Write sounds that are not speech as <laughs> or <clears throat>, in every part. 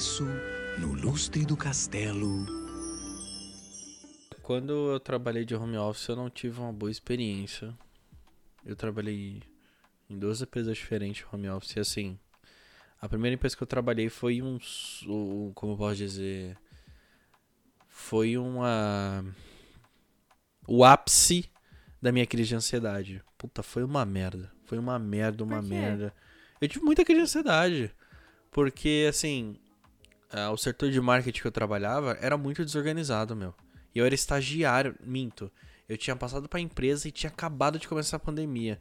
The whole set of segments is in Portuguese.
isso no lustre do castelo. Quando eu trabalhei de home office, eu não tive uma boa experiência. Eu trabalhei em duas empresas diferentes home office, e assim, a primeira empresa que eu trabalhei foi um, um como eu posso dizer, foi uma o ápice da minha crise de ansiedade. Puta, foi uma merda. Foi uma merda, uma merda. Eu tive muita crise de ansiedade. Porque, assim, o setor de marketing que eu trabalhava era muito desorganizado, meu. E eu era estagiário, minto. Eu tinha passado pra empresa e tinha acabado de começar a pandemia.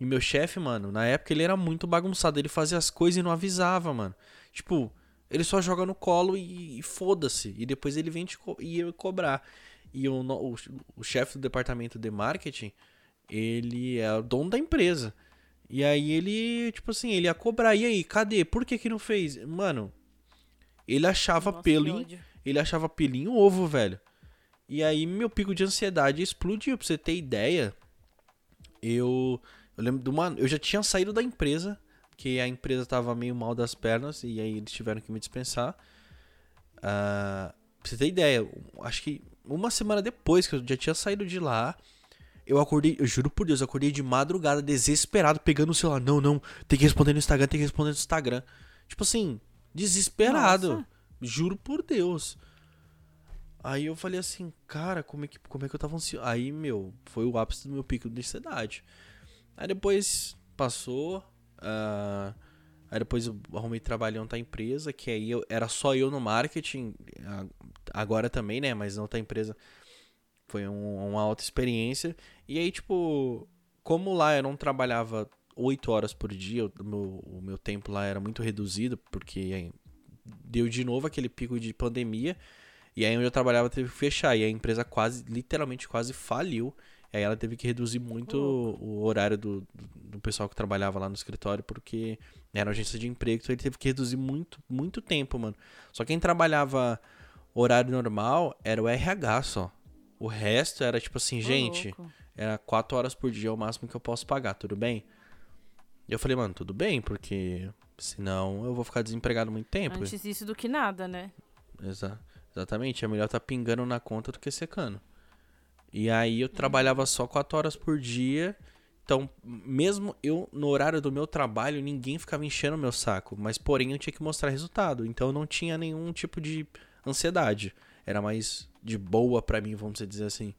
E meu chefe, mano, na época ele era muito bagunçado. Ele fazia as coisas e não avisava, mano. Tipo, ele só joga no colo e, e foda-se. E depois ele vem te co ia cobrar. E o, o, o chefe do departamento de marketing, ele é o dono da empresa. E aí ele, tipo assim, ele ia cobrar. E aí, cadê? Por que que não fez? Mano, ele achava Nossa, pelo em, ele achava pelo em ovo, velho. E aí meu pico de ansiedade explodiu, pra você ter ideia. Eu eu lembro de uma, eu já tinha saído da empresa, que a empresa tava meio mal das pernas e aí eles tiveram que me dispensar. Uh, pra você ter ideia, acho que uma semana depois que eu já tinha saído de lá, eu acordei, eu juro por Deus, eu acordei de madrugada, desesperado, pegando o celular. Não, não, tem que responder no Instagram, tem que responder no Instagram. Tipo assim, desesperado. Nossa. Juro por Deus. Aí eu falei assim, cara, como é que, como é que eu tava ansioso? Aí, meu, foi o ápice do meu pico de ansiedade. Aí depois passou. Uh, aí depois eu arrumei trabalho em outra empresa, que aí eu, era só eu no marketing. Agora também, né? Mas na outra empresa foi um, uma alta experiência. E aí, tipo, como lá eu não trabalhava 8 horas por dia, o meu, o meu tempo lá era muito reduzido, porque deu de novo aquele pico de pandemia. E aí onde eu trabalhava teve que fechar. E a empresa quase, literalmente quase faliu. E aí ela teve que reduzir muito o horário do, do pessoal que trabalhava lá no escritório, porque era uma agência de emprego, então ele teve que reduzir muito, muito tempo, mano. Só quem trabalhava horário normal era o RH só. O resto era tipo assim, gente, louco. era quatro horas por dia é o máximo que eu posso pagar, tudo bem? E eu falei, mano, tudo bem, porque senão eu vou ficar desempregado muito tempo. Antes isso do que nada, né? Exa exatamente, é melhor tá pingando na conta do que secando. E aí eu trabalhava só quatro horas por dia. Então, mesmo eu, no horário do meu trabalho, ninguém ficava enchendo o meu saco. Mas, porém, eu tinha que mostrar resultado. Então, eu não tinha nenhum tipo de ansiedade. Era mais de boa para mim, vamos dizer assim.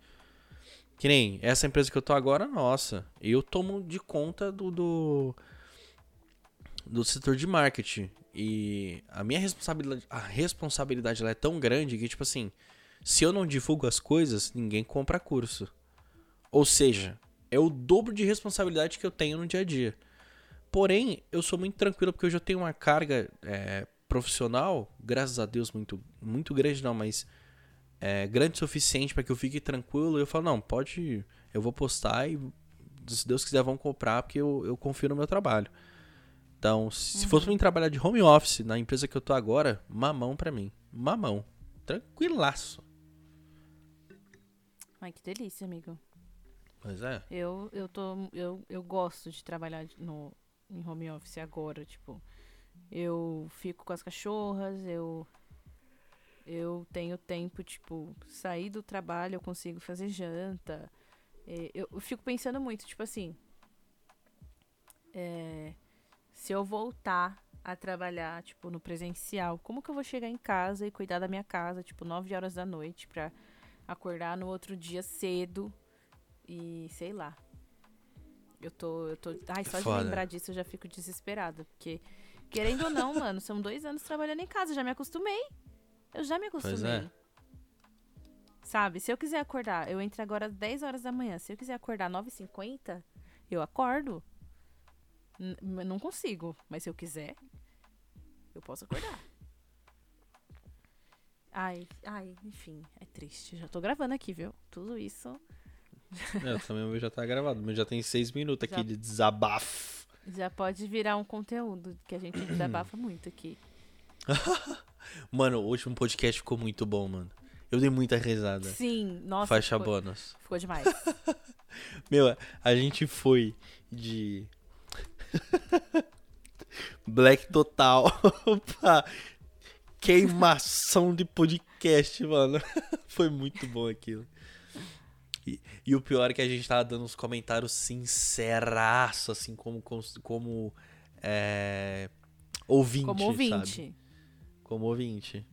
Que nem essa empresa que eu tô agora, nossa, eu tomo de conta do, do, do setor de marketing. E a minha responsabilidade, a responsabilidade é tão grande que, tipo assim, se eu não divulgo as coisas, ninguém compra curso. Ou seja, é o dobro de responsabilidade que eu tenho no dia a dia. Porém, eu sou muito tranquilo porque eu já tenho uma carga é, profissional, graças a Deus, muito, muito grande, não, mas é, grande o suficiente para que eu fique tranquilo. E eu falo, não, pode, eu vou postar e se Deus quiser vão comprar porque eu, eu confio no meu trabalho. Então, se uhum. fosse pra mim trabalhar de home office na empresa que eu tô agora, mamão para mim. Mamão. Tranquilaço. Ai, que delícia, amigo. Pois é. Eu, eu, tô, eu, eu gosto de trabalhar no, em home office agora, tipo. Eu fico com as cachorras, eu eu tenho tempo, tipo, sair do trabalho, eu consigo fazer janta. É, eu, eu fico pensando muito, tipo assim. É, se eu voltar a trabalhar, tipo, no presencial, como que eu vou chegar em casa e cuidar da minha casa, tipo, 9 horas da noite, pra acordar no outro dia cedo e sei lá. Eu tô. Eu tô. Ai, só Foda. de lembrar disso eu já fico desesperada. Porque, querendo ou não, mano, são dois anos trabalhando em casa. Já me acostumei. Eu já me acostumei. É. Sabe? Se eu quiser acordar, eu entro agora às 10 horas da manhã. Se eu quiser acordar às 9h50, eu acordo. N não consigo, mas se eu quiser, eu posso acordar. Ai, ai, enfim, é triste. Já tô gravando aqui, viu? Tudo isso. <laughs> É, também já tá gravado, mas já tem seis minutos já, aqui de desabafo. Já pode virar um conteúdo que a gente <clears throat> desabafa muito aqui. <laughs> mano, o último podcast ficou muito bom, mano. Eu dei muita risada. Sim, nossa. Faixa ficou, bônus. Ficou demais. <laughs> Meu, a gente foi de. <laughs> Black Total <laughs> queimação de podcast, mano. Foi muito bom aquilo. E, e, o pior é que a gente tava dando uns comentários sinceraço, assim, como, como é, ouvinte, Como ouvinte. sabe? Como ouvinte.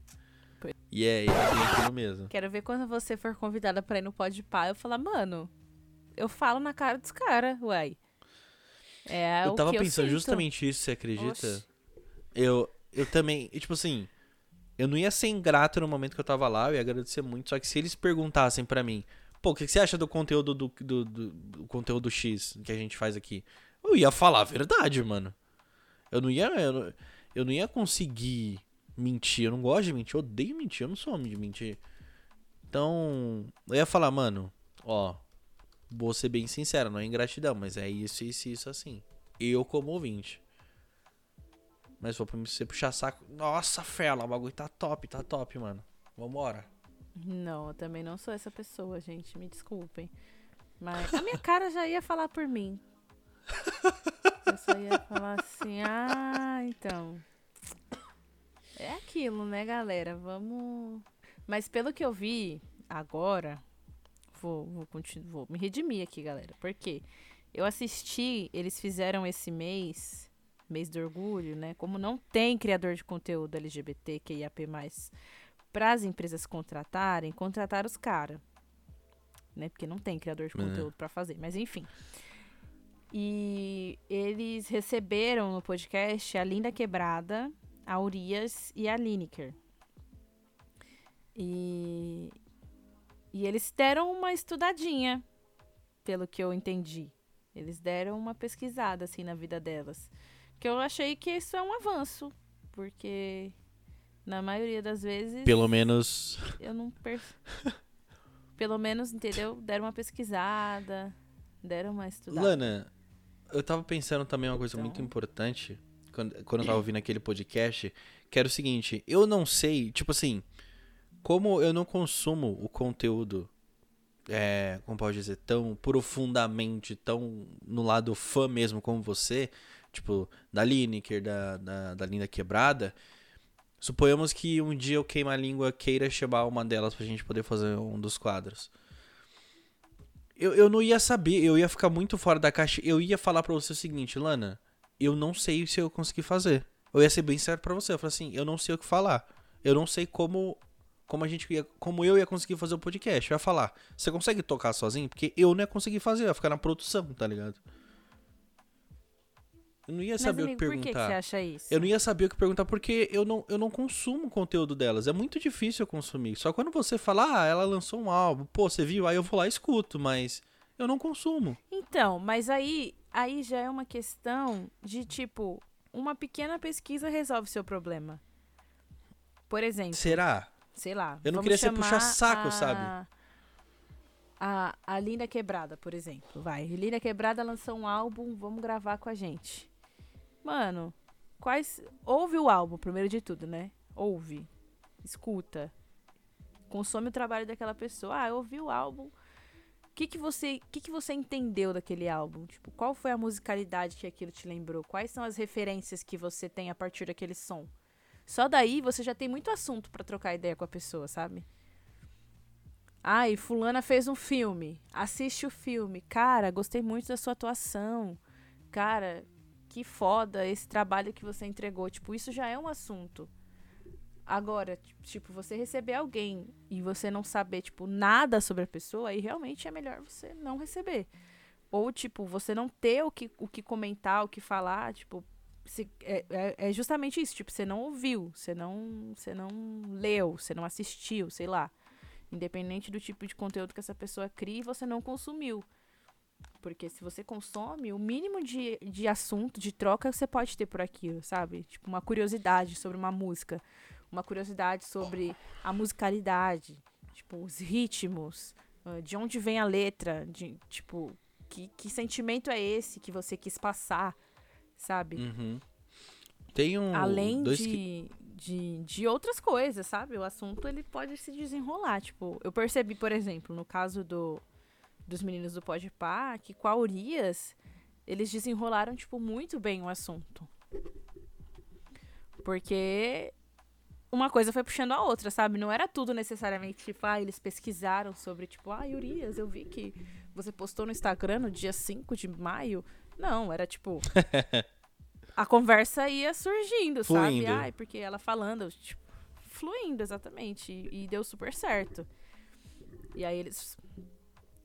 E é, é aquilo mesmo. Quero ver quando você for convidada pra ir no Pode Pá, eu falar, mano, eu falo na cara dos caras, uai. É eu tava pensando eu justamente isso, você acredita? Eu, eu também, tipo assim, eu não ia ser ingrato no momento que eu tava lá, eu ia agradecer muito, só que se eles perguntassem pra mim, pô, o que que você acha do conteúdo do, do, do- do conteúdo X que a gente faz aqui? Eu ia falar a verdade, mano. Eu não ia, eu eu não ia conseguir mentir, eu não gosto de mentir, eu odeio mentir, eu não sou homem de mentir. Então, eu ia falar, mano, ó, vou ser bem sincero, não é ingratidão, mas é isso, isso, isso, assim. Eu como ouvinte. Mas for pra você puxar saco, nossa, fela, o bagulho tá top, tá top, mano. Vambora. Não, eu também não sou essa pessoa, gente. Me desculpem. Mas a minha cara já ia falar por mim. <laughs> Eu só ia falar assim, ah, então. É aquilo, né, galera? Vamos. Mas pelo que eu vi agora, vou, vou, continu- vou me redimir aqui, galera. Porque eu assisti, eles fizeram esse mês, mês do orgulho, né? Como não tem criador de conteúdo LGBT, QIAP+, para as empresas contratarem, contratar os caras. Né? Porque não tem criador de É. conteúdo para fazer. Mas enfim. E eles receberam no podcast a Linda Quebrada, a Urias e a Lineker. E, e eles deram uma estudadinha, pelo que eu entendi. Eles deram uma pesquisada assim na vida delas. Que eu achei que isso é um avanço. Porque na maioria das vezes Pelo menos. eu não per... <laughs> Pelo menos, entendeu? Deram uma pesquisada, deram uma estudada. Lana, eu tava pensando também uma coisa Então. muito importante quando, quando eu tava ouvindo aquele podcast, que era o seguinte, eu não sei, tipo assim, como eu não consumo o conteúdo, é, como pode dizer, tão profundamente, tão no lado fã mesmo como você, tipo, da Lineker, da, da, da Linda Quebrada, suponhamos que um dia eu queima a língua queira chamar uma delas pra gente poder fazer um dos quadros. Eu, eu não ia saber, eu ia ficar muito fora da caixa. Eu ia falar pra você o seguinte, Lana, eu não sei se eu consegui fazer. Eu ia ser bem sério pra você. Eu falei assim, eu não sei o que falar. Eu não sei como como a gente ia, como eu ia conseguir fazer o podcast. Eu ia falar, você consegue tocar sozinho? Porque eu não ia conseguir fazer, eu ia ficar na produção, tá ligado? Eu não ia Mas, saber amigo, o que por que, que perguntar. você acha isso? Eu não ia saber o que perguntar porque eu não, eu não consumo o conteúdo delas. É muito difícil eu consumir. Só quando você fala, ah, ela lançou um álbum, pô, você viu? Aí eu vou lá e escuto, mas eu não consumo. Então, mas aí, aí já é uma questão de tipo, uma pequena pesquisa resolve seu problema. Por exemplo, Será? sei lá. Eu não queria ser chamar puxa-saco, a- sabe? A, a Linda Quebrada, por exemplo. Vai. Linda Quebrada lançou um álbum, vamos gravar com a gente. Mano, quais. Ouve o álbum, primeiro de tudo, né? Ouve. Escuta. Consome o trabalho daquela pessoa. Ah, eu ouvi o álbum. Que, que, você, que, que você entendeu daquele álbum? Tipo, qual foi a musicalidade que aquilo te lembrou? Quais são as referências que você tem a partir daquele som? Só daí você já tem muito assunto pra trocar ideia com a pessoa, sabe? Ai, fulana fez um filme. Assiste o filme. Cara, gostei muito da sua atuação. Cara, que foda esse trabalho que você entregou. Tipo, isso já é um assunto. Agora, tipo, você receber alguém e você não saber, tipo, nada sobre a pessoa, aí realmente é melhor você não receber. Ou, tipo, você não ter o que, o que comentar, o que falar, tipo, se- é, é- é justamente isso. Tipo, você não ouviu, você não, você não leu, você não assistiu, sei lá. Independente do tipo de conteúdo que essa pessoa cria, você não consumiu. Porque se você consome, o mínimo de, de assunto, de troca, você pode ter por aquilo, sabe? Tipo, uma curiosidade sobre uma música. Uma curiosidade sobre a musicalidade. Tipo, os ritmos. ah, De onde vem a letra. De, tipo, que, que sentimento é esse que você quis passar, sabe? Uhum. Tem um. Além dois que- de, de, de outras coisas, sabe? O assunto ele pode se desenrolar. Tipo, eu percebi, por exemplo, no caso do, dos meninos do Pode Pá, que com a Urias, eles desenrolaram, tipo, muito bem o assunto. Porque uma coisa foi puxando a outra, sabe? Não era tudo necessariamente, tipo, ah, eles pesquisaram sobre, tipo, ah, Urias, eu vi que você postou no Instagram no dia 5 de maio. Não, era tipo. <laughs> a conversa ia surgindo, sabe? Fluindo. Ai, porque ela falando, tipo, fluindo, exatamente. E, e deu super certo. E aí eles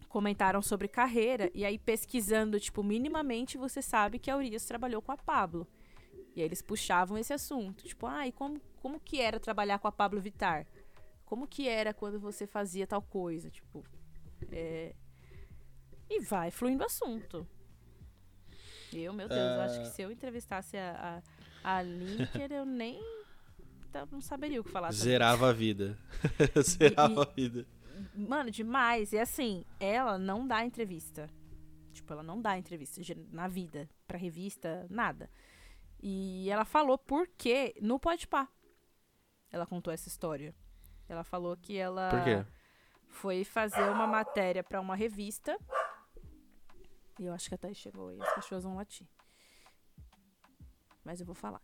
comentaram sobre carreira. E aí, pesquisando, tipo, minimamente, você sabe que a Urias trabalhou com a Pablo. E aí eles puxavam esse assunto. Tipo, ah, e como, como que era trabalhar com a Pablo Vittar? Como que era quando você fazia tal coisa? Tipo, é... E vai fluindo o assunto. Eu, meu Deus, eu acho que se eu entrevistasse a, a, a Linker, eu nem não saberia o que falar. Zerava a vida. <laughs> <laughs> Zerava a vida. Mano, demais. E assim, ela não dá entrevista. Tipo, ela não dá entrevista na vida, pra revista, nada. E ela falou por quê no Podpah. Ela contou essa história. Ela falou que ela Por quê? foi fazer uma matéria pra uma revista. E eu acho que a Thaís chegou e as cachorras vão latir. Mas eu vou falar.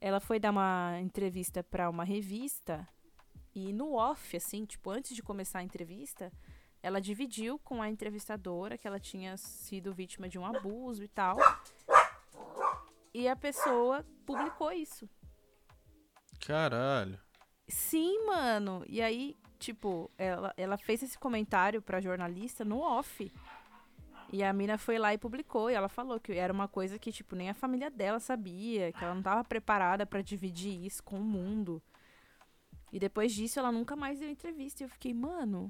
Ela foi dar uma entrevista pra uma revista e no off, assim, tipo, antes de começar a entrevista, ela dividiu com a entrevistadora que ela tinha sido vítima de um abuso e tal. E a pessoa publicou isso. Caralho. Sim, mano. E aí, tipo, ela, ela fez esse comentário pra jornalista no off. E a mina foi lá e publicou. E ela falou que era uma coisa que, tipo, nem a família dela sabia. Que ela não tava preparada pra dividir isso com o mundo. E depois disso, ela nunca mais deu entrevista. E eu fiquei, mano.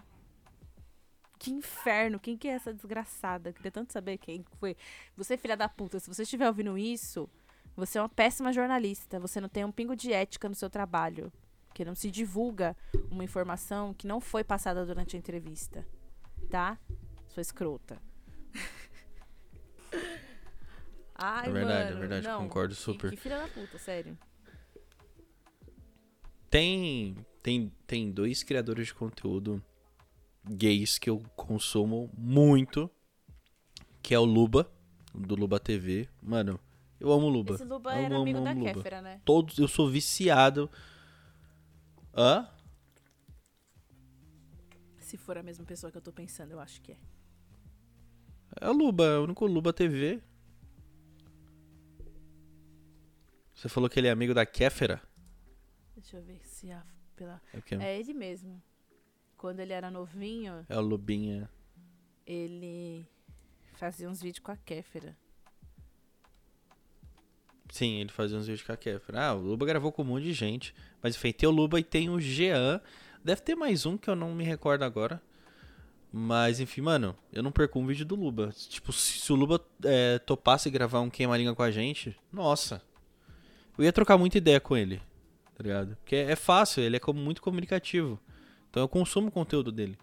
Que inferno. Quem que é essa desgraçada? Eu queria tanto saber quem foi. Você, filha da puta, se você estiver ouvindo isso, você é uma péssima jornalista. Você não tem um pingo de ética no seu trabalho que não se divulga uma informação que não foi passada durante a entrevista. Tá? Sua escrota. <laughs> Ai, É verdade, mano, é verdade, não. concordo Que- super. Que, filha da puta, sério. Tem, tem, tem dois criadores de conteúdo gays que eu consumo muito, que é o Luba, do Luba TV. Mano, eu amo o Luba. Esse Luba Amo, era amo, amigo da amo Luba. Kéfera, né? Todos, eu sou viciado. Hã? Se for a mesma pessoa que eu tô pensando, eu acho que é. É o Luba, é o único Luba TV. Você falou que ele é amigo da Kéfera? Deixa eu ver se a, pela... É? É ele mesmo. Quando ele era novinho, é o Lubinha. ele fazia uns vídeos com a Kéfera. Sim, ele fazia uns vídeos com a Kéfera. Ah, o Luba gravou com um monte de gente. Mas enfim, tem o Luba e tem o Jean. Deve ter mais um que eu não me recordo agora. Mas enfim, mano, eu não perco um vídeo do Luba. Tipo, se, se o Luba é, topasse gravar um queima-língua com a gente, nossa. Eu ia trocar muita ideia com ele, tá ligado? Porque é fácil, ele é como- muito comunicativo. Então eu consumo o conteúdo dele.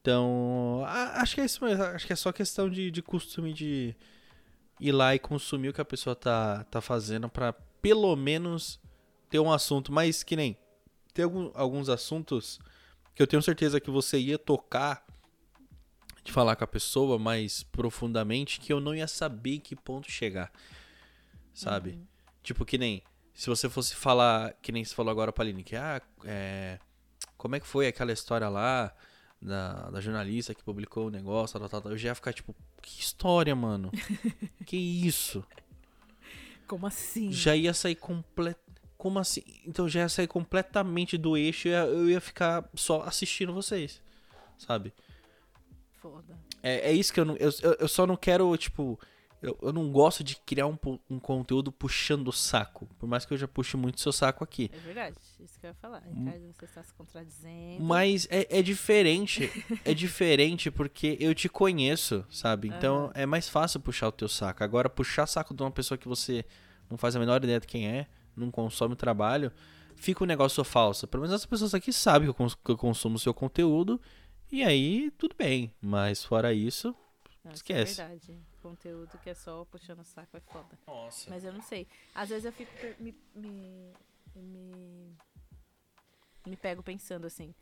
Então, acho que é isso mesmo. Acho que é só questão de, de costume de ir lá e consumir o que a pessoa tá, tá fazendo pra pelo menos ter um assunto. Mas que nem. Tem algum- alguns assuntos que eu tenho certeza que você ia tocar de falar com a pessoa mais profundamente que eu não ia saber em que ponto chegar. Sabe? Tipo, que nem. Se você fosse falar, que nem você falou agora pra Aline, que ah, é, como é que foi aquela história lá da, da jornalista que publicou o negócio, tal, tal, tal, eu já ia ficar tipo, que história, mano? <laughs> que isso? Como assim? Já ia sair complet... Como assim? Então já ia sair completamente do eixo e eu ia- ficar só assistindo vocês, sabe? Foda. É, é isso que eu não. Eu- eu só não quero, tipo. Eu, eu não gosto de criar um, um conteúdo puxando o saco. Por mais que eu já puxe muito seu saco aqui. É verdade, isso que eu ia falar. Ricardo, você está se contradizendo. Mas é, é diferente. <laughs> é diferente porque eu te conheço, sabe? Então é mais fácil puxar o teu saco. Agora, puxar saco de uma pessoa que você não faz a menor ideia de quem é, não consome o trabalho, fica um negócio falso. Pelo menos as pessoas aqui sabem que eu, cons- que eu consumo o seu conteúdo. E aí, tudo bem. Mas fora isso. Não, isso esquece. É verdade. Conteúdo que é só puxando o saco é foda. Nossa. Mas eu não sei. Às vezes eu fico. Me, me, me, me pego pensando assim.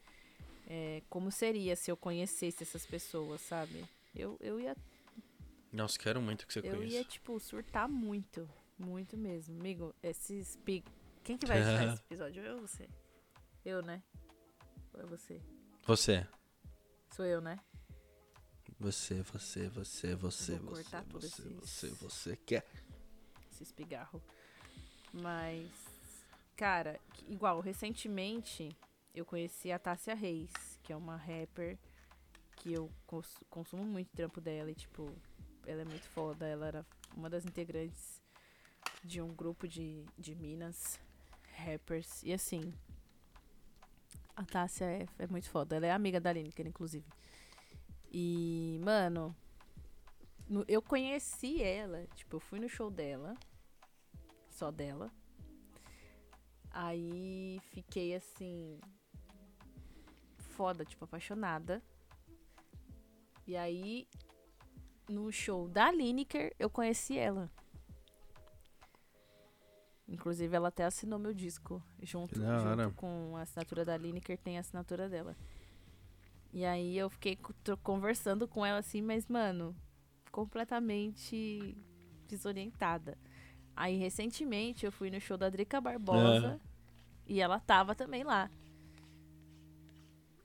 é, como seria se eu conhecesse essas pessoas, sabe? Eu, eu ia, Nossa, quero muito que você eu conheça. ia, tipo, surtar muito. Muito mesmo. Amigo, esses pi- Quem que vai editar <laughs> esse episódio? Eu ou você? Eu, né? Ou é você? Você. Sou eu, né? Você, você, você, você, vou você, cortar tudo você, esses- você, você quer. Esse espigarro. Mas, cara, igual, recentemente eu conheci a Tássia Reis, que é uma rapper que eu cons- consumo muito o trampo dela e, tipo, ela é muito foda. Ela era uma das integrantes de um grupo de, de Minas rappers. E assim, a Tássia é, é muito foda. Ela é amiga da Lineker, inclusive. E, mano, no- eu conheci ela, tipo, eu fui no show dela, só dela. Aí fiquei assim, foda, tipo, apaixonada. E aí, no show da Lineker, eu conheci ela. Inclusive, ela até assinou meu disco junto, junto com a assinatura da Lineker, tem a assinatura dela. E aí eu fiquei conversando com ela assim, mas, mano, completamente desorientada. Aí, recentemente, eu fui no show da Drica Barbosa e ela tava também lá.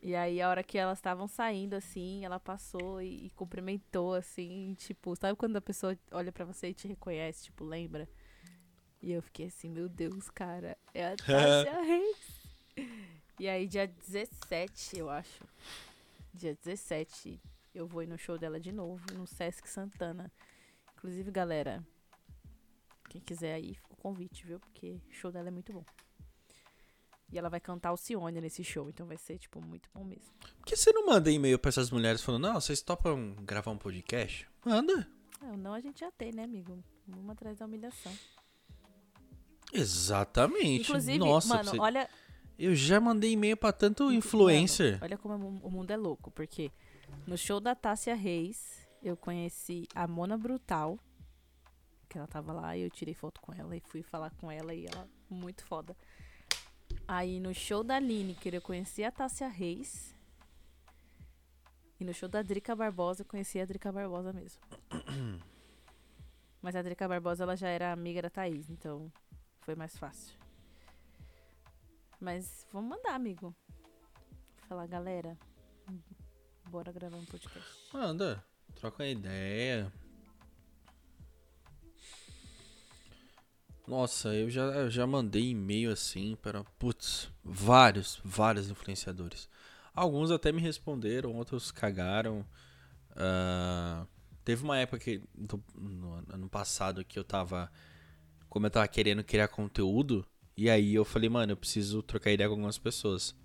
E aí, a hora que elas estavam saindo, assim, ela passou e, e cumprimentou, assim, tipo, sabe quando a pessoa olha pra você e te reconhece, tipo, lembra? E eu fiquei assim, meu Deus, cara, é a <laughs> Tássia Reis. E aí, dia 17, eu acho, dia 17, eu vou ir no show dela de novo, no Sesc Santana. Inclusive, galera, quem quiser aí, fica o convite, viu? Porque o show dela é muito bom. E ela vai cantar o Cione nesse show, então vai ser, tipo, muito bom mesmo. Por que você não manda e-mail pra essas mulheres falando, não, vocês topam gravar um podcast? Manda. Ah, não a gente já tem, né, amigo? Vamos atrás da humilhação. Exatamente. Inclusive, Nossa, mano, você- olha, eu já mandei e-mail pra tanto influencer. Mano, olha como o mundo é louco, porque no show da Tássia Reis, eu conheci a Mona Brutal, que ela tava lá e eu tirei foto com ela e fui falar com ela e ela muito foda. Aí no show da Lineker eu conheci a Tássia Reis. E no show da Drica Barbosa eu conheci a Drica Barbosa mesmo. <coughs> Mas a Drica Barbosa ela já era amiga da Thaís, então foi mais fácil. Mas vamos mandar, amigo. Falar, galera, bora gravar um podcast. Manda. Troca uma ideia. Nossa, eu já, eu já mandei e-mail assim para, putz, vários, vários influenciadores. Alguns até me responderam, outros cagaram. Ah, teve uma época que, no ano passado, que eu tava, como eu tava querendo criar conteúdo, e aí eu falei, mano, eu preciso trocar ideia com algumas pessoas.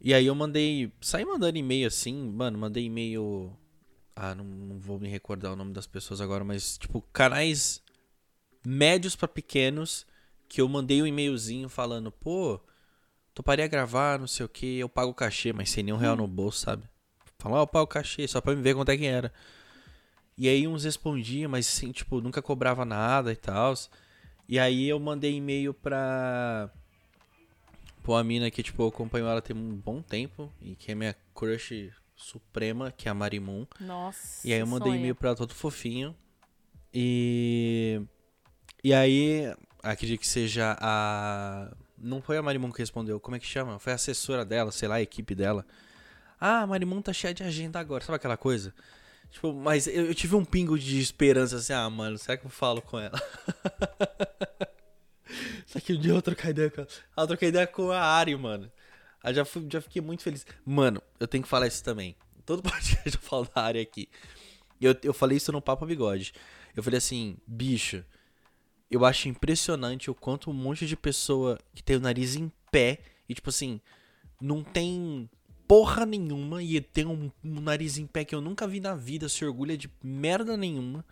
E aí eu mandei. Saí mandando e-mail assim, mano, mandei e-mail. Ah, não, não vou me recordar o nome das pessoas agora, mas tipo, canais médios pra pequenos que eu mandei um e-mailzinho falando, pô, toparia gravar, não sei o que, eu pago o cachê, mas sem nenhum real no bolso, sabe? Falar, ó, eu pago o cachê, só pra me ver quanto é que era. E aí uns respondiam, mas assim, tipo, nunca cobrava nada e tal. E aí eu mandei e-mail pra. Pô, a mina que, tipo, eu acompanho ela tem um bom tempo. E que é minha crush suprema, que é a Marimun. Nossa. E aí eu mandei sonho. e-mail pra ela todo fofinho. E. E aí, acredito que seja a. Não foi a Marimun que respondeu, como é que chama? Foi a assessora dela, sei lá, a equipe dela. Ah, a Marimun tá cheia de agenda agora, sabe aquela coisa? Tipo, mas eu, eu tive um pingo de esperança assim, ah, mano, será que eu falo com ela? <laughs> Só que um dia eu trocar ideia com ela. Eu troquei ideia com a Ari, mano. Aí já, fui- já fiquei muito feliz. Mano, eu tenho que falar isso também. Todo <laughs> podcast eu falo da Ari aqui. Eu, eu falei isso no Papo Bigode. Eu falei assim, bicho, eu acho impressionante o quanto um monte de pessoa que tem o nariz em pé e, tipo assim, não tem porra nenhuma e tem um, um nariz em pé que eu nunca vi na vida, se orgulha de merda nenhuma,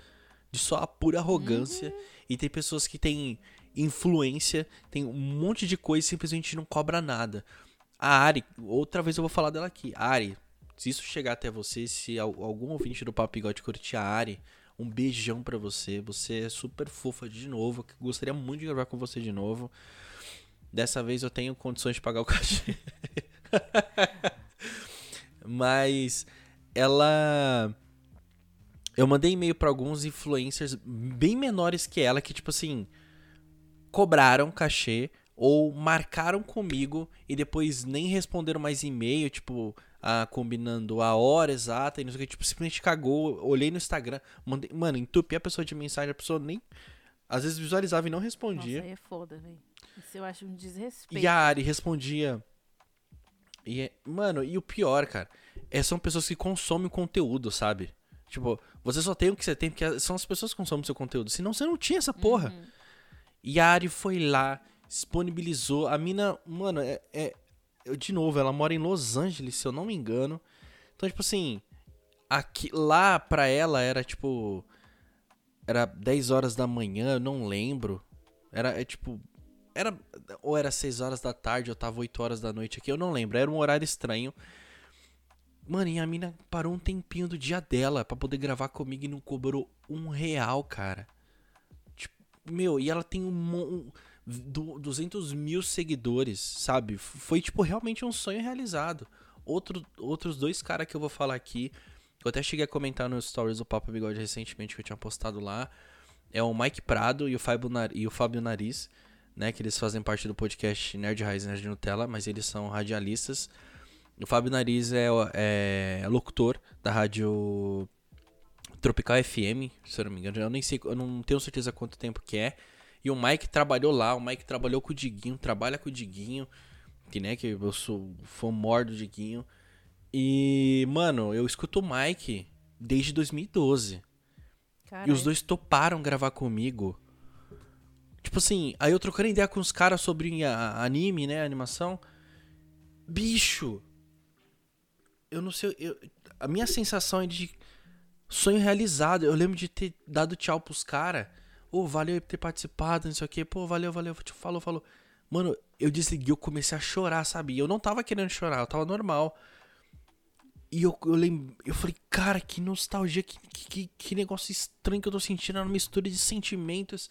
de só a pura arrogância. E tem pessoas que têm influência, tem um monte de coisa e simplesmente não cobra nada. A Ari, outra vez eu vou falar dela aqui. Ari, se isso chegar até você, se al- algum ouvinte do Papo Bigode curtir a Ari, um beijão pra você. Você é super fofa de novo. Gostaria muito de gravar com você de novo. Dessa vez eu tenho condições de pagar o cachê. <laughs> Mas ela. Eu mandei e-mail pra alguns influencers bem menores que ela, que tipo assim. cobraram cachê ou marcaram comigo e depois nem responderam mais e-mail, tipo, ah, combinando a hora exata e não sei o que, tipo, simplesmente cagou, olhei no Instagram, mandei, mano, entupi a pessoa de mensagem, a pessoa nem às vezes visualizava e não respondia. Nossa, aí é foda, velho. Isso eu acho um desrespeito. E a Ari respondia. E, é- mano, e o pior, cara, é, são pessoas que consomem o conteúdo, sabe? Tipo, você só tem o que você tem porque são as pessoas que consomem o seu conteúdo. Senão você não tinha essa porra. Uhum. E a Ari foi lá, disponibilizou. A mina, mano, é, é- De novo, ela mora em Los Angeles, se eu não me engano. Então, tipo assim. Aqui, lá pra ela era tipo. Era 10 horas da manhã, eu não lembro. Era é, tipo. Era. Ou era 6 horas da tarde, ou tava 8 horas da noite aqui, eu não lembro. Era um horário estranho. Mano, e a mina parou um tempinho do dia dela pra poder gravar comigo e não cobrou um real, cara. Tipo, meu, e ela tem um, um du- 200 mil seguidores, sabe? Foi, tipo, realmente um sonho realizado. Outro, outros dois caras que eu vou falar aqui, eu até cheguei a comentar nos stories do Papo Bigode recentemente que eu tinha postado lá, é o Mike Prado e o Fábio, Nar- e o Fábio Nariz, né? Que eles fazem parte do podcast Nerd Raiz e Nerd Nutella, mas eles são radialistas. O Fábio Nariz é, é locutor da rádio Tropical FM, se eu não me engano. Eu nem sei, eu não tenho certeza quanto tempo que é. E o Mike trabalhou lá, o Mike trabalhou com o Diguinho, trabalha com o Diguinho, que né, que eu sou fã maior do Diguinho. E, mano, eu escuto o Mike desde 2012. Cara, E os dois toparam gravar comigo. Tipo assim, aí eu trocando ideia com os caras sobre anime, né? Animação. Bicho! Eu não sei. eu- a minha sensação é de sonho realizado. Eu lembro de ter dado tchau pros caras. Ô, valeu por ter participado, não sei o que. Pô, valeu, valeu. Te falou, falou. Mano, eu desliguei, eu comecei a chorar, sabe? Eu não tava querendo chorar, eu tava normal. E eu, eu lembro, eu falei, cara, que nostalgia, que, que, que negócio estranho que eu tô sentindo, era uma mistura de sentimentos.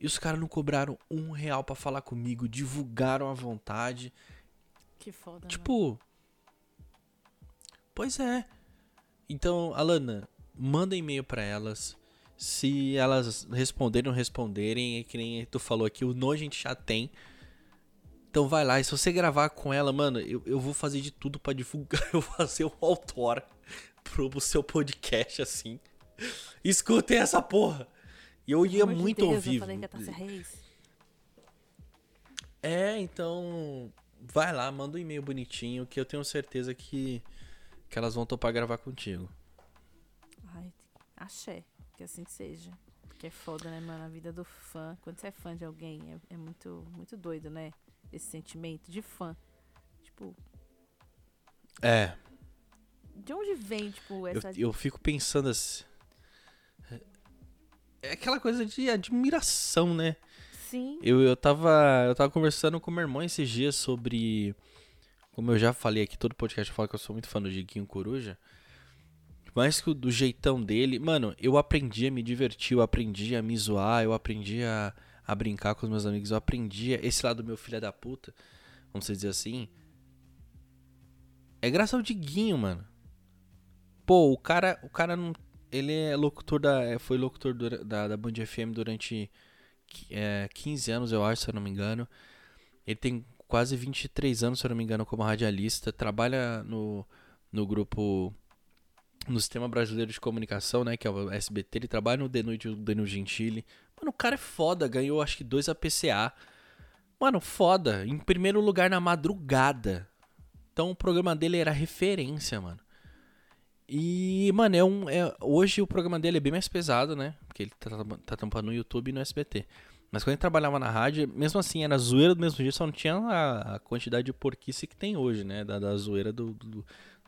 E os caras não cobraram um real pra falar comigo, divulgaram à vontade. Que foda, mano. Tipo. Pois é. Então, Alana, manda e-mail pra elas. Se elas responderem ou responderem, é que nem tu falou aqui, o no a gente já tem. Então vai lá, e se você gravar com ela, mano, eu, eu vou fazer de tudo pra divulgar. <laughs> Eu vou fazer o autor pro, pro seu podcast, assim. Escutem essa porra! E eu ia de muito Deus. Eu falei que Tássia Reis. É, então. Vai lá, manda um e-mail bonitinho que eu tenho certeza que, que elas vão topar gravar contigo. Ai, axé. Que assim seja. Porque é foda, né, mano? A vida do fã. Quando você é fã de alguém, é, é muito, muito doido, né? Esse sentimento de fã. Tipo, É, de onde vem, tipo, eu, essa. eu fico pensando assim. É aquela coisa de admiração, né? Sim. Eu, eu, tava, eu tava conversando com meu irmão esses dias sobre. Como eu já falei aqui, todo podcast eu falo que eu sou muito fã do Diguinho Coruja. Mais que do jeitão dele. Mano, eu aprendi a me divertir, eu aprendi a me zoar, eu aprendi a, a brincar com os meus amigos, eu aprendi a- esse lado do meu filho da puta, vamos dizer assim. É graças ao Diguinho, mano. Pô, o cara, o cara não. Ele é locutor da. é, Foi locutor dura- da, da Band FM durante é, 15 anos, eu acho, se eu não me engano. Ele tem quase 23 anos, se eu não me engano, como radialista. Trabalha no, no grupo. No Sistema Brasileiro de Comunicação, né? Que é o SBT. Ele trabalha no The Noite do Gentili. Mano, o cara é foda. Ganhou, acho que, dois APCA. Mano, foda. Em primeiro lugar na madrugada. Então o programa dele era referência, mano. E, mano, é um. é- hoje o programa dele é bem mais pesado, né? Porque ele tá, tá tampando no YouTube e no SBT. Mas quando ele trabalhava na rádio, mesmo assim, era zoeira do mesmo jeito, só não tinha a, a quantidade de porquice que tem hoje, né? Da, da zoeira do, do,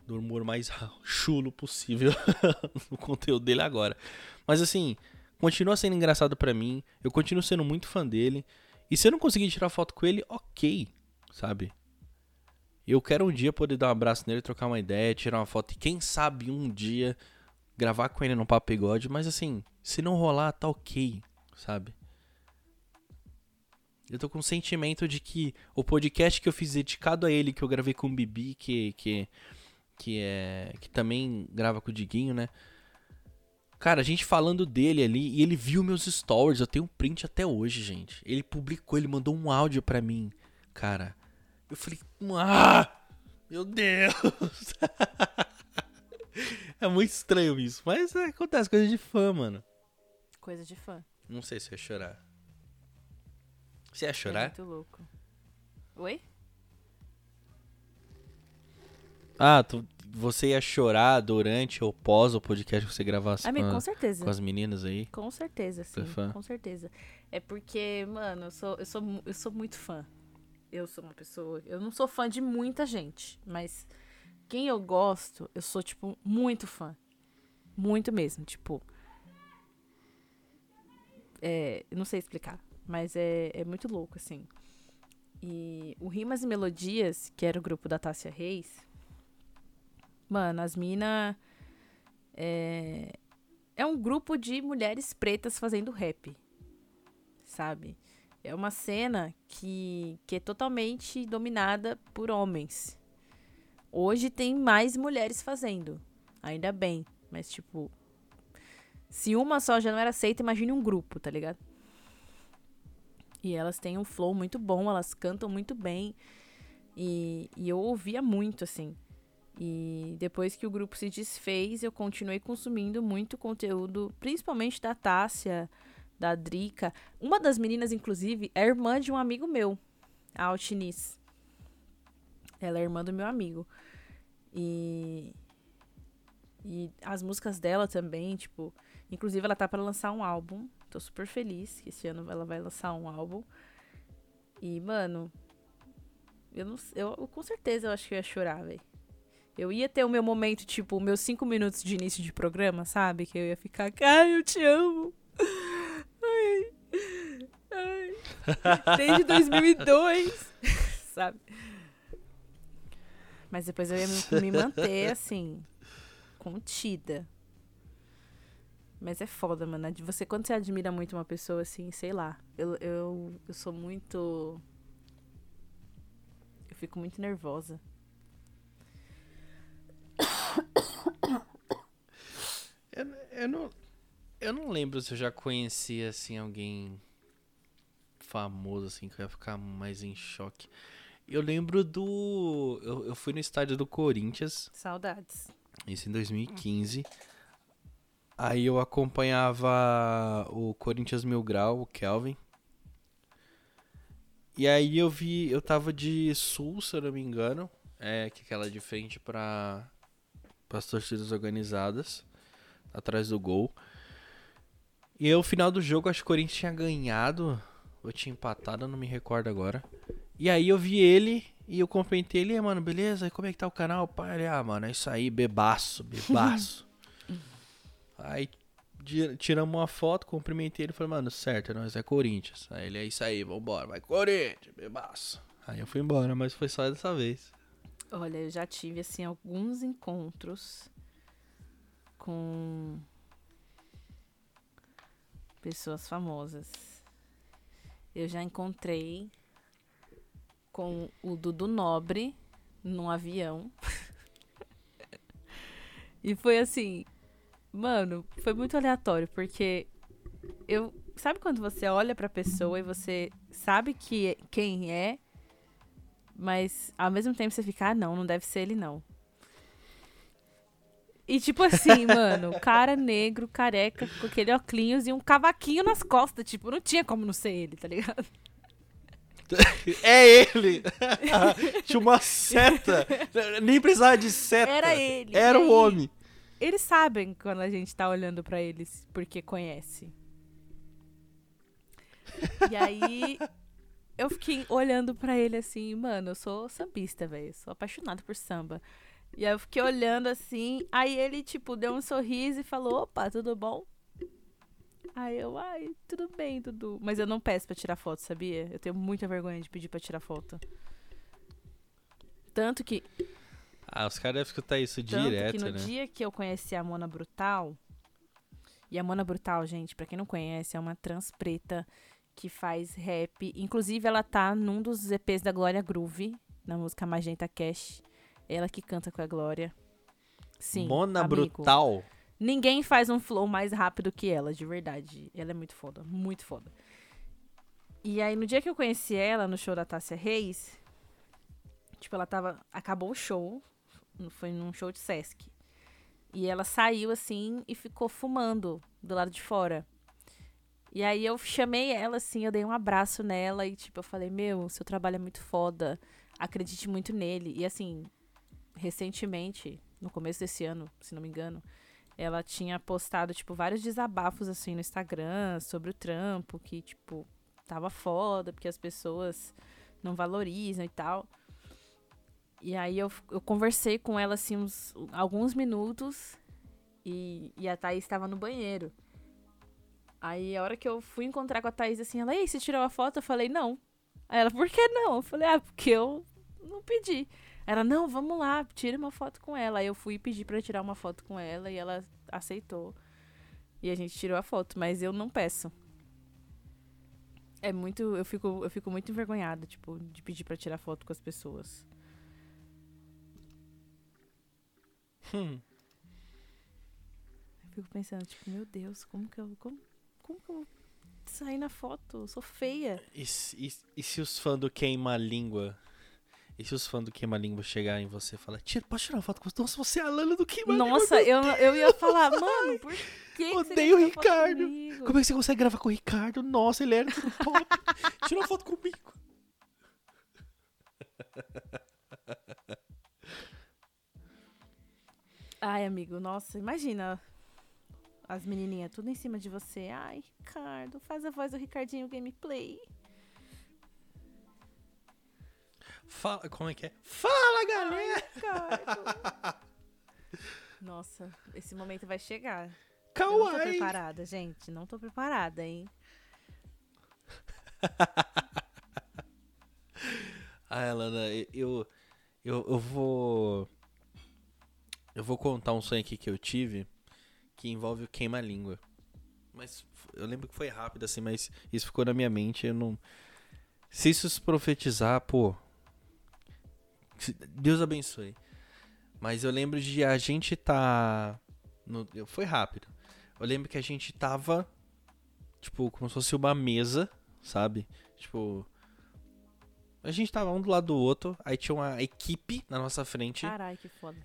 do humor mais <laughs> chulo possível <laughs> no conteúdo dele agora. Mas assim, continua sendo engraçado pra mim. Eu continuo sendo muito fã dele. E se eu não conseguir tirar foto com ele, ok, sabe? Eu quero um dia poder dar um abraço nele, trocar uma ideia, tirar uma foto e quem sabe um dia gravar com ele no Papo mas assim, se não rolar, tá ok, sabe? Eu tô com o sentimento de que o podcast que eu fiz dedicado a ele, que eu gravei com o Bibi, que, que, que, é, que também grava com o Diguinho, né? Cara, a gente falando dele ali e ele viu meus stories. Eu tenho um print até hoje, gente. Ele publicou, ele mandou um áudio pra mim. Cara, eu falei, ah, meu Deus. <laughs> é muito estranho isso. Mas é, acontece coisa de fã, mano. Coisa de fã. Não sei se eu ia chorar. Você ia É chorar? muito louco. Oi? Ah, tu, você ia chorar durante ou pós o podcast que você gravasse Amigo, com, com a- certeza. com as meninas aí? Com certeza, é sim. fã? Com certeza. É porque, mano, eu sou, eu sou, eu sou muito fã. Eu sou uma pessoa. Eu não sou fã de muita gente, mas quem eu gosto, eu sou, tipo, muito fã. Muito mesmo. Tipo. É, não sei explicar, mas é, é muito louco, assim. E o Rimas e Melodias, que era o grupo da Tássia Reis, mano, as minas. É, é um grupo de mulheres pretas fazendo rap, sabe? É uma cena que, que é totalmente dominada por homens. Hoje tem mais mulheres fazendo, ainda bem, mas tipo, se uma só já não era aceita, imagine um grupo, tá ligado? E elas têm um flow muito bom, elas cantam muito bem. E, e eu ouvia muito, assim. E depois que o grupo se desfez, eu continuei consumindo muito conteúdo, principalmente da Tássia, da Drica. Uma das meninas, inclusive, é irmã de um amigo meu, a Altinis. Ela é irmã do meu amigo. E. E as músicas dela também, tipo. Inclusive, ela tá para lançar um álbum. Tô super feliz que esse ano ela vai lançar um álbum. E, mano. Eu não. Eu, com certeza eu acho que eu ia chorar, velho. Eu ia ter o meu momento, tipo, meus cinco minutos de início de programa, sabe? Que eu ia ficar, ai, eu te amo. <laughs> Desde 2002, <laughs> sabe? Mas depois eu ia me, me manter, assim, contida. Mas é foda, mano. Você, quando você admira muito uma pessoa, assim, sei lá. Eu, eu, eu sou muito. Eu fico muito nervosa. Eu, eu não, eu não lembro se eu já conhecia, assim, alguém famoso, assim, que eu ia ficar mais em choque. Eu lembro do... Eu, eu fui no estádio do Corinthians, Saudades. isso em 2015. Aí eu acompanhava o Corinthians Mil Grau, o Kelvin. E aí eu vi, eu tava de sul, se eu não me engano. É, que aquela de frente pra, as torcidas organizadas. Atrás do gol. E aí, o final do jogo, acho que o Corinthians tinha ganhado. Ou tinha empatado, eu não me recordo agora. E aí eu vi ele e eu cumprimentei ele, "E aí, mano, beleza? E como é que tá o canal? Pai, ele, ah, mano, é isso aí, bebaço, bebaço. <laughs> aí tiramos uma foto, cumprimentei ele e falei, mano, certo, nós é Corinthians. Aí ele, é isso aí, vambora, vai Corinthians, bebaço. Aí eu fui embora, mas foi só dessa vez. Olha, eu já tive, assim, alguns encontros com pessoas famosas. Eu já encontrei com o Dudu Nobre num avião. <laughs> e foi assim, mano, foi muito aleatório, porque eu. Sabe quando você olha pra pessoa e você sabe que quem é, mas ao mesmo tempo você fica, ah, não, não deve ser ele, não. E tipo assim, mano, cara negro, careca, com aquele óculos e um cavaquinho nas costas. Tipo, não tinha como não ser ele, tá ligado? <laughs> É ele! <laughs> Tinha uma seta! Nem precisava de seta. Era ele. Era o aí, homem. Eles sabem quando a gente tá olhando pra eles porque conhece. E aí eu fiquei olhando pra ele assim, mano, eu sou sambista, velho, sou apaixonado por samba. E aí eu fiquei olhando assim, aí ele tipo deu um sorriso e falou: "Opa, tudo bom?" Aí eu, ai, tudo bem, Dudu. Mas eu não peço pra tirar foto, sabia? Eu tenho muita vergonha de pedir pra tirar foto. Tanto que Ah, os caras devem escutar isso tanto direto, que no né? dia que eu conheci a Mona Brutal, e a Mona Brutal, gente, pra quem não conhece, é uma trans preta que faz rap. Inclusive, ela tá num dos EPs da Glória Groove, na música Magenta Cash. Ela que canta com a Glória. Sim. Mona amigo. Brutal. Ninguém faz um flow mais rápido que ela, de verdade. Ela é muito foda, muito foda. E aí, no dia que eu conheci ela, no show da Tássia Reis, tipo, ela tava. Acabou o show. Foi num show de Sesc. E ela saiu assim e ficou fumando do lado de fora. E aí eu chamei ela assim, eu dei um abraço nela e tipo, eu falei: "Meu, seu trabalho é muito foda. Acredite muito nele". E assim, recentemente, no começo desse ano, se não me engano, ela tinha postado tipo vários desabafos assim no Instagram sobre o trampo, que tipo tava foda, porque as pessoas não valorizam e tal. E aí eu, eu conversei com ela assim uns alguns minutos e, e a Thaís estava no banheiro. Aí a hora que eu fui encontrar com a Thaís assim, ela, ei, você tirou a foto? Eu falei, não. Aí ela, por que não? Eu falei, ah, porque eu não pedi. Ela, não, vamos lá, tira uma foto com ela. Aí eu fui pedir para tirar uma foto com ela e ela aceitou. E a gente tirou a foto, mas eu não peço. É muito, eu fico, eu fico muito envergonhada, tipo, de pedir para tirar foto com as pessoas. Hum. Eu fico pensando, tipo, meu Deus, como que eu, como, como que eu vou sair na foto? Eu sou feia. E, se- e, e se os fãs do Queima-Língua. E se os fãs do Queima-Língua chegarem em você e falar, tira, posso tirar uma foto com você? Nossa, você é a Lana do Queima-Língua. Nossa, meu eu, eu ia falar, mano, por que que Odeio quer o Ricardo. Como é que você consegue gravar com o Ricardo? Nossa, ele era tudo top. Tira uma foto comigo. Ai, amigo, nossa, imagina as menininhas tudo em cima de você. Ai, Ricardo, faz a voz do Ricardinho Gameplay. Fala, como é que é? Fala, galera! <laughs> Nossa, esse momento vai chegar. Eu não tô Kawaii! preparada, gente. Não tô preparada, hein? <laughs> Ah, Elana, eu, eu, eu vou. Eu vou contar um sonho aqui que eu tive que envolve o queima-língua. Mas eu lembro que foi rápido assim, mas isso ficou na minha mente. Eu não. Se isso se profetizar, pô. Deus abençoe. Mas eu lembro de a gente tá. No, foi rápido. Eu lembro que a gente tava. Tipo, como se fosse uma mesa, sabe? Tipo. A gente tava um do lado do outro, aí tinha uma equipe na nossa frente. Caralho, que foda.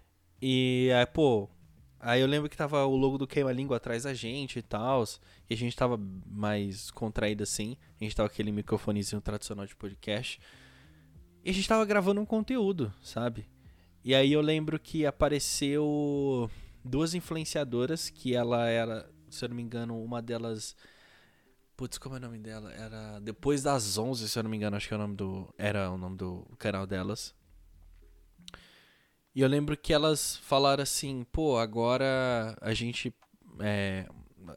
E aí, pô. Aí eu lembro que tava o logo do Queima-Língua atrás da gente e tal. E a gente tava mais contraído assim. A gente tava com aquele microfonezinho tradicional de podcast. E a gente tava gravando um conteúdo, sabe? E aí eu lembro que apareceu duas influenciadoras, que ela era, se eu não me engano, uma delas. Putz, como é o nome dela? Era Depois das 11, se eu não me engano, acho que é o nome do. Era o nome do canal delas. E eu lembro que elas falaram assim, pô, agora a gente. É,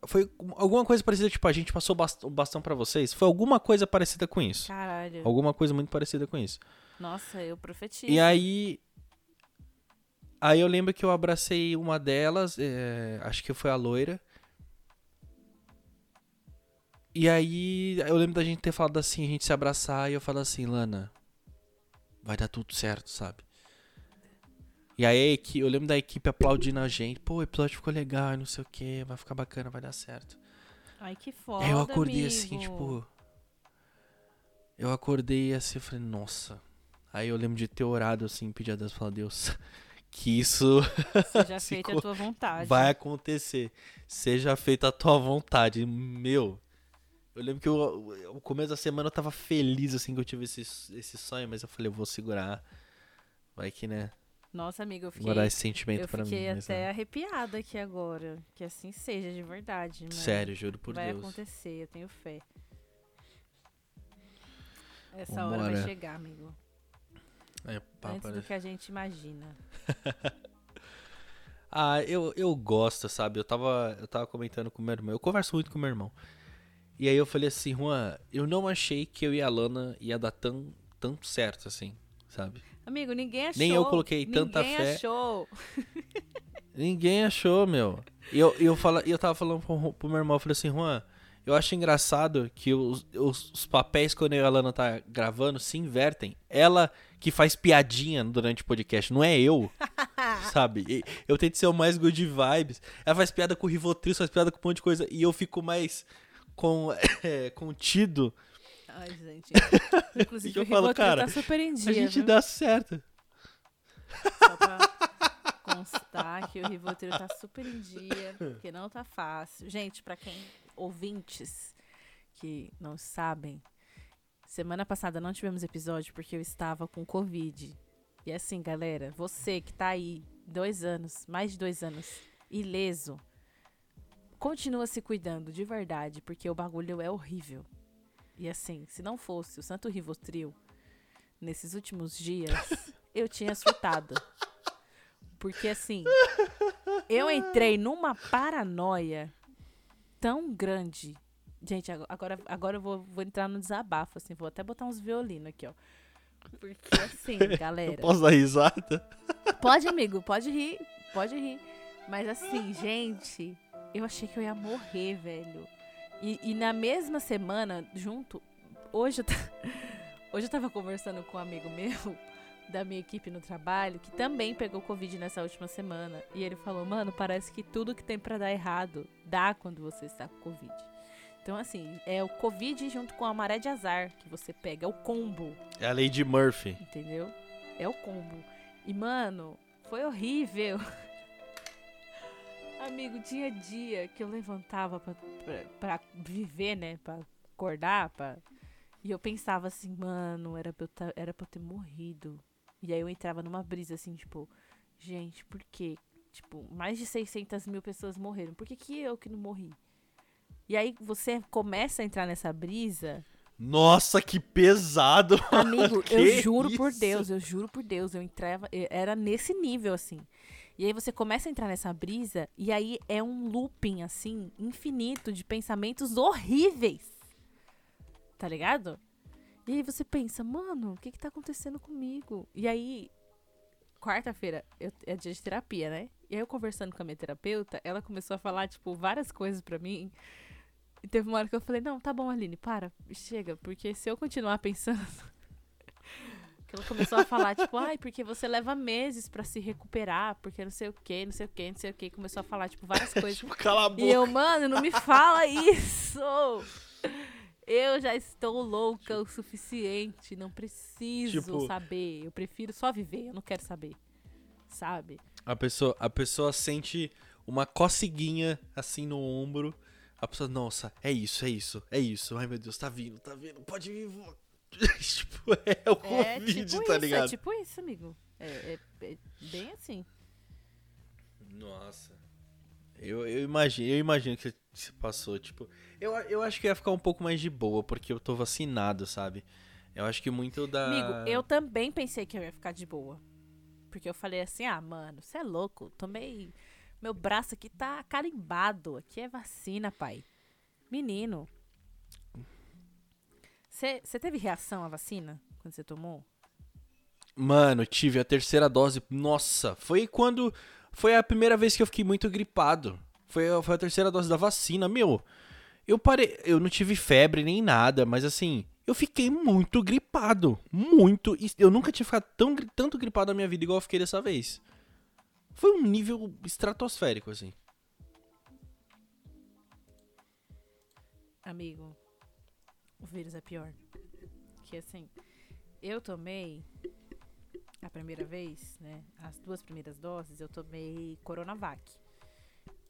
foi alguma coisa parecida, tipo, a gente passou o bast- o bastão pra vocês. Foi alguma coisa parecida com isso. Caralho. Alguma coisa muito parecida com isso. Nossa, eu profetizo. E aí. Aí eu lembro que eu abracei uma delas, é, acho que foi a loira. E aí eu lembro da gente ter falado assim, a gente se abraçar e eu falo assim, Lana, vai dar tudo certo, sabe? E aí eu lembro da equipe aplaudindo a gente, pô, o episódio ficou legal, não sei o que, vai ficar bacana, vai dar certo. Ai, que foda, aí eu acordei amigo. assim, tipo. Eu acordei assim, eu falei, nossa. Aí eu lembro de ter orado assim, pedir a Deus, falar, Deus, <laughs> que isso Seja se <laughs> feita a tua vontade. vai acontecer. Seja feita a tua vontade. Meu. Eu lembro que eu, o começo da semana eu tava feliz assim que eu tive esse, esse sonho, mas eu falei, eu vou segurar. Vai que, né? Nossa, amiga, eu fiquei, Guardar esse sentimento pra mim. fiquei até né? arrepiada aqui agora. Que assim seja, de verdade. mas Sério, juro por vai Deus. acontecer, eu tenho fé. Essa hora Vambora. vai chegar, amigo. É, pá, Antes para- do que a gente imagina. <laughs> Ah, eu, eu gosto, sabe? Eu tava, eu tava comentando com meu irmão. Eu converso muito com meu irmão. E aí eu falei assim, Juan, eu não achei que eu e a Lana ia dar tão, tão certo assim, sabe? Amigo, ninguém achou. Nem eu coloquei tanta ninguém fé. achou. <laughs> Ninguém achou, meu. E eu, eu, fala, eu tava falando pro, pro meu irmão, eu falei assim, Juan, eu acho engraçado que os, os, os papéis quando a Lana tá gravando se invertem. Ela que faz piadinha durante o podcast, não é eu. <laughs> sabe? E eu tento ser o mais good vibes. Ela faz piada com o Rivotril, faz piada com um monte de coisa. E eu fico mais com, <laughs> é, contido. Ai, gente. <laughs> Inclusive, eu o falo, Rivotril cara, tá super em dia, a gente viu? dá certo. Só pra constar que o Rivotril tá super em dia, porque não tá fácil. Gente, pra quem ouvintes que não sabem, semana passada não tivemos episódio porque eu estava com Covid. E assim, galera, você que tá aí dois anos, mais de dois anos, ileso, continua se cuidando de verdade, porque o bagulho é horrível. E assim, se não fosse o Santo Rivotril, nesses últimos dias, <laughs> eu tinha surtado. Porque assim, eu entrei numa paranoia tão grande. Gente, ago- agora, agora eu vou, vou entrar no desabafo, assim, vou até botar uns violinos aqui, ó. Porque assim, <laughs> Eu galera. posso dar risada? Pode, amigo, pode rir, pode rir. Mas assim, gente, eu achei que eu ia morrer, velho. E, e na mesma semana, junto, hoje eu, ta- <laughs> hoje eu tava conversando com um amigo meu <laughs> da minha equipe no trabalho, que também pegou Covid nessa última semana. E ele falou, mano, parece que tudo que tem pra dar errado, dá quando você está com Covid. Então, assim, é o Covid junto com a maré de azar que você pega, é o combo. É a Lady Murphy. Entendeu? É o combo. E, mano, foi horrível. <laughs> Amigo, tinha dia que eu levantava pra, pra, pra viver, né? Pra acordar, pra... E eu pensava assim, mano, era pra, eu era pra eu ter morrido. E aí eu entrava numa brisa assim, tipo, gente, por quê? Tipo, mais de 600 mil pessoas morreram. Por que, que eu que não morri? E aí você começa a entrar nessa brisa Nossa, que pesado. <laughs> Amigo, Que eu juro por isso? Deus, eu juro por Deus, eu entrava, era nesse nível assim. E aí você começa a entrar nessa brisa e aí é um looping assim infinito de pensamentos horríveis. Tá ligado? E aí você pensa, mano, o que que tá acontecendo comigo? E aí quarta-feira é dia de terapia, né? E aí eu conversando com a minha terapeuta, ela começou a falar tipo várias coisas pra mim. E teve uma hora que eu falei, não, tá bom, Aline, para, chega, porque se eu continuar <laughs> pensando. Que ela começou a falar, tipo, ai, porque você leva meses pra se recuperar, porque não sei o que, não sei o que, não sei o que. Começou a falar, tipo, várias <laughs> coisas. Tipo, cala a boca. E eu, mano, não me fala isso! Eu já estou louca o suficiente, não preciso Tipo- saber. Eu prefiro só viver, eu não quero saber. Sabe? A pessoa, a pessoa sente uma coceguinha assim no ombro. A pessoa, nossa, é isso, é isso, é isso. Ai meu Deus, tá vindo, tá vindo, pode vir. vo- <laughs> tipo, é o É Covid, tipo tá isso, ligado? é tipo isso, amigo. É, é- é bem assim. Nossa. Eu, eu imagino, eu imagino que você passou, tipo. Eu, eu acho que ia ficar um pouco mais de boa, porque eu tô vacinado, sabe? Eu acho que muito da. Amigo, eu também pensei que eu ia ficar de boa. Porque eu falei assim, ah, mano, você é louco. Tomei. Meu braço aqui tá carimbado. Aqui é vacina, pai. Menino. Você teve reação à vacina quando você tomou? Mano, tive a terceira dose. Nossa, foi quando. Foi a primeira vez que eu fiquei muito gripado. Foi, a- foi a terceira dose da vacina. Meu, eu parei. Eu não tive febre nem nada, mas assim. Eu fiquei muito gripado. Muito. Eu nunca tinha ficado tão, tanto gripado na minha vida igual eu fiquei dessa vez. Foi um nível estratosférico, assim. Amigo, o vírus é pior. Que assim, eu tomei a primeira vez, né? As duas primeiras doses, eu tomei Coronavac.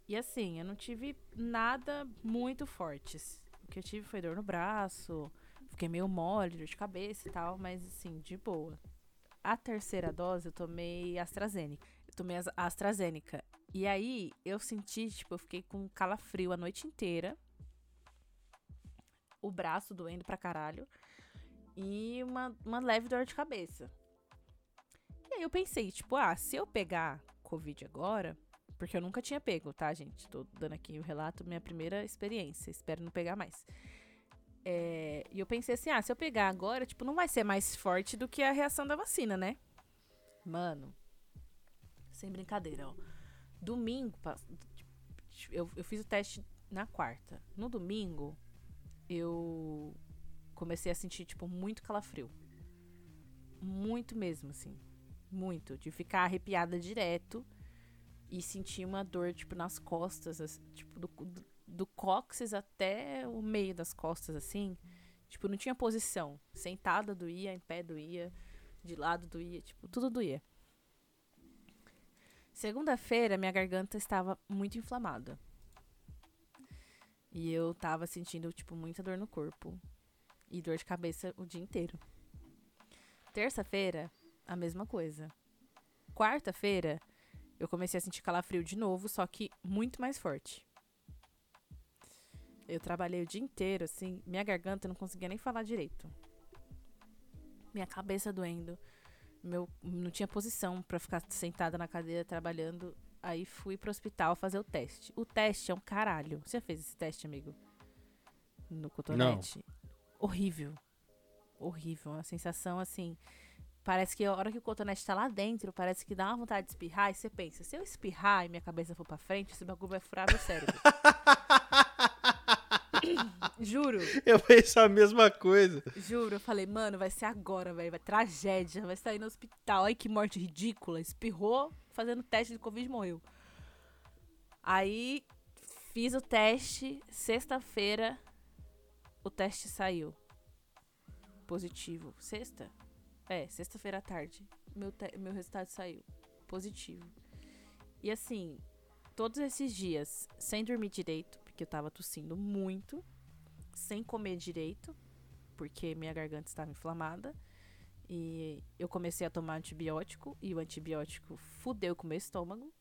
E assim, eu não tive nada muito fortes. O que eu tive foi dor no braço, fiquei meio mole, dor de cabeça e tal, mas assim, de boa. A terceira dose eu tomei AstraZeneca. Eu tomei AstraZeneca. E aí eu senti, tipo, eu fiquei com calafrio a noite inteira o braço doendo pra caralho e uma, uma leve dor de cabeça. E aí eu pensei, tipo, ah, se eu pegar Covid agora, porque eu nunca tinha pego, tá, gente? Tô dando aqui o relato, minha primeira experiência, espero não pegar mais. É, e eu pensei assim, ah, se eu pegar agora, tipo, não vai ser mais forte do que a reação da vacina, né? Mano, sem brincadeira, ó. Domingo, pa- eu, eu fiz o teste na quarta. No domingo, eu comecei a sentir, tipo, muito calafrio. Muito mesmo, assim. Muito. De ficar arrepiada direto e sentir uma dor, tipo, nas costas, assim, tipo, do, do, do cóccix até o meio das costas, assim. Tipo, não tinha posição. Sentada doía, em pé doía, de lado doía, tipo, tudo doía. Segunda-feira, minha garganta estava muito inflamada. E eu tava sentindo, tipo, muita dor no corpo. E dor de cabeça o dia inteiro. Terça-feira, a mesma coisa. Quarta-feira, eu comecei a sentir calafrio de novo, só que muito mais forte. Eu trabalhei o dia inteiro, assim, minha garganta não conseguia nem falar direito. Minha cabeça doendo. Meu, não tinha posição para ficar sentada na cadeira trabalhando. Aí fui pro hospital fazer o teste. O teste é um caralho. Você já fez esse teste, amigo? No cotonete? Não. Horrível. Horrível. Uma sensação assim. Parece que a hora que o cotonete tá lá dentro, parece que dá uma vontade de espirrar. E você pensa, se eu espirrar e minha cabeça for pra frente, esse bagulho vai furar meu cérebro. <laughs> Juro. Eu penso a mesma coisa. Juro, eu falei, mano, vai ser agora, velho. Vai tragédia, vai sair no hospital. Ai, que morte ridícula. Espirrou, fazendo teste de Covid morreu. Aí fiz o teste, sexta-feira o teste saiu. Positivo. Sexta? É, sexta-feira à tarde. Meu, meu resultado saiu. Positivo. E assim, todos esses dias, sem dormir direito, porque eu tava tossindo muito, sem comer direito, porque minha garganta estava inflamada. E eu comecei a tomar antibiótico e o antibiótico fudeu com o meu estômago.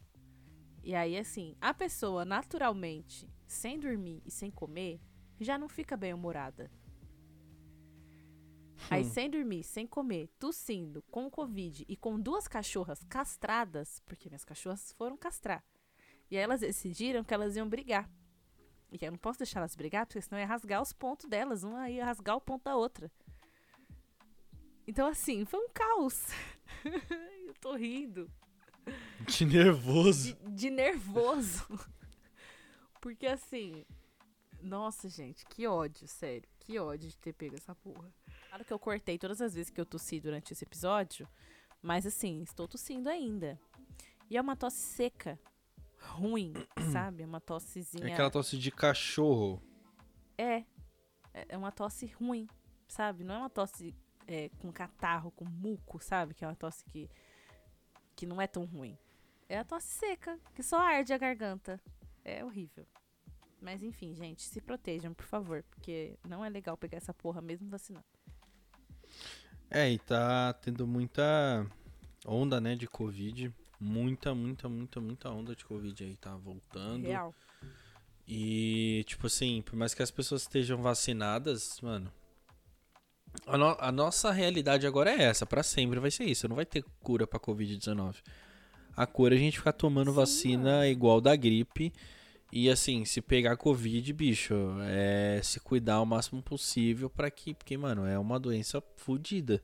E aí, assim, a pessoa naturalmente, sem dormir e sem comer, já não fica bem humorada. Hum. Aí, sem dormir, sem comer, tossindo, com Covid e com duas cachorras castradas, porque minhas cachorras foram castrar. E aí elas decidiram que elas iam brigar. E eu não posso deixar elas brigar, porque senão ia rasgar os pontos delas. Uma ia rasgar o ponto da outra. Então, assim, foi um caos. <laughs> eu tô rindo. De nervoso. De, de nervoso. Porque, assim. Nossa, gente, que ódio, sério. Que ódio de ter pego essa porra. Claro que eu cortei todas as vezes que eu tossi durante esse episódio. Mas, assim, estou tossindo ainda. E é uma tosse seca ruim, <clears throat> sabe? Uma tossezinha. É aquela tosse de cachorro. É. É, é uma tosse ruim, sabe? Não é uma tosse é, com catarro, com muco, sabe? Que é uma tosse que, que não é tão ruim. É a tosse seca, que só arde a garganta. É horrível. Mas enfim, gente, se protejam, por favor, porque não é legal pegar essa porra mesmo vacinando. É, e tá tendo muita onda, né, de Covid. Muita, muita, muita, muita onda de Covid aí tá voltando. Real. E, tipo assim, por mais que as pessoas estejam vacinadas, mano. A, no a nossa realidade agora é essa, para sempre vai ser isso. Não vai ter cura pra Covid-19. A cura é a gente ficar tomando Sim, vacina mano. igual da gripe. E assim, se pegar Covid, bicho, é se cuidar o máximo possível para que. Porque, mano, é uma doença fodida.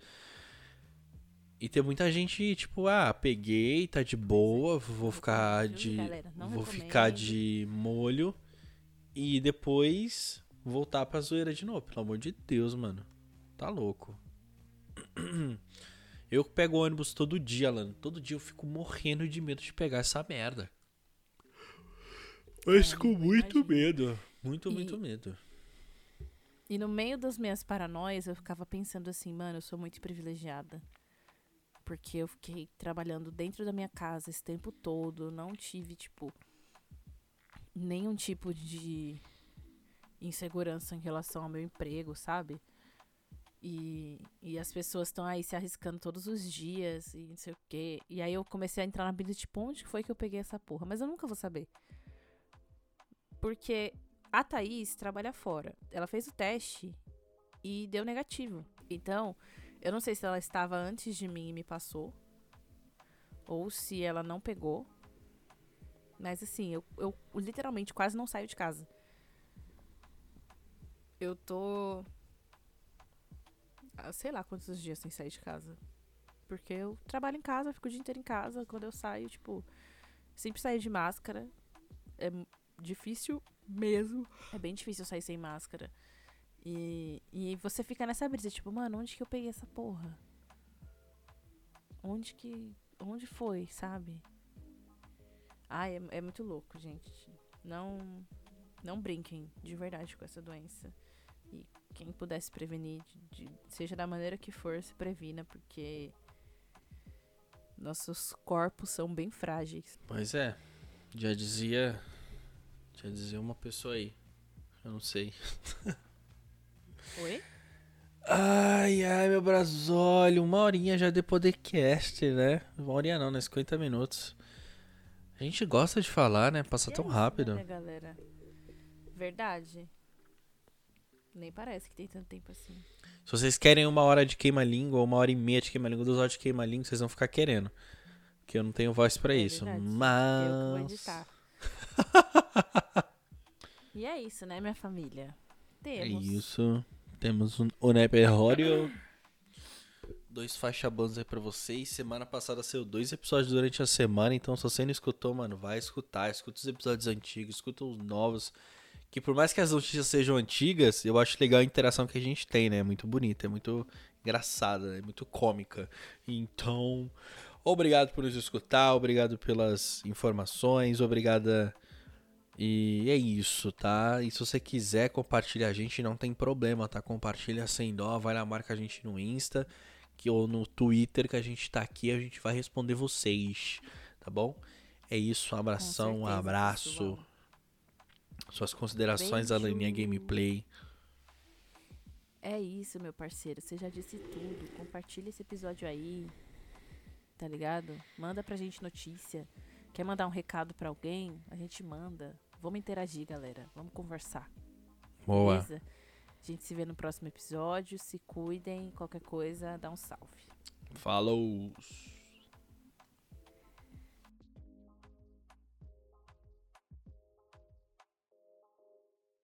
E tem muita gente, tipo, ah, peguei, tá de boa, vou ficar de. Vou ficar de molho e depois voltar pra zoeira de novo. Pelo amor de Deus, mano. Tá louco. <clears throat> Eu pego ônibus todo dia, Alan. Todo dia eu fico morrendo de medo de pegar essa merda. Mas é, com muito imagino. medo. Muito, e, muito medo. E no meio das minhas paranoias, eu ficava pensando assim, mano, eu sou muito privilegiada porque eu fiquei trabalhando dentro da minha casa esse tempo todo, não tive, tipo, nenhum tipo de insegurança em relação ao meu emprego, sabe? E, e as pessoas estão aí se arriscando todos os dias e não sei o quê. E aí eu comecei a entrar na brisa, tipo, onde foi que eu peguei essa porra? Mas eu nunca vou saber. Porque a Thaís trabalha fora. Ela fez o teste e deu negativo. Então, eu não sei se ela estava antes de mim e me passou. Ou se ela não pegou. Mas assim, eu, eu literalmente quase não saio de casa. Eu tô. Sei lá quantos dias sem sair de casa. Porque eu trabalho em casa, fico o dia inteiro em casa. Quando eu saio, tipo, sempre saio de máscara. É difícil mesmo. É bem difícil sair sem máscara. E, e você fica nessa brisa, tipo, mano, onde que eu peguei essa porra? onde que. Onde foi, sabe? Ai, é, é muito louco, gente. Não. Não brinquem de verdade com essa doença. E quem pudesse prevenir, de, de, seja da maneira que for, se previna, porque nossos corpos são bem frágeis. Pois é. Já dizia. Já dizia uma pessoa aí. Eu não sei. <laughs> Oi? Ai, ai, meu brasólio. Uma horinha já de podcast, né? Uma horinha não, né? 50 minutos. A gente gosta de falar, né? Passa E é tão isso, rápido. Né, galera? Verdade. Nem parece que tem tanto tempo assim. Se vocês querem uma hora de queima-língua ou uma hora e meia de queima-língua, duas horas de queima-língua, vocês vão ficar querendo. Porque eu não tenho voz pra É isso. verdade. Eu que vou Mas. editar. <laughs> e é isso, né, minha família? É Temos. isso. Temos um Oneperrório. <coughs> Dois faixa aí pra vocês. Semana passada saiu dois episódios durante a semana. Então, se você não escutou, mano, vai escutar. Escuta os episódios antigos, escuta os novos. Que por mais que as notícias sejam antigas, eu acho legal a interação que a gente tem, né? É muito bonita, é muito engraçada, é muito cômica. Então, obrigado por nos escutar, obrigado pelas informações, obrigada. E é isso, tá? E se você quiser compartilhar a gente, não tem problema, tá? Compartilha sem dó, vai lá, marca a gente no Insta que, ou no Twitter que a gente tá aqui, a gente vai responder vocês, tá bom? É isso, um abração, um abraço. Suas considerações Beijo. Gameplay. É isso, meu parceiro. Você já disse tudo. Compartilha esse episódio aí. Tá ligado? Manda pra gente notícia. Quer mandar um recado pra alguém? A gente manda. Vamos interagir, galera. Vamos conversar. Boa. Beleza? A gente se vê no próximo episódio. Se cuidem. Qualquer coisa, dá um salve. Falou.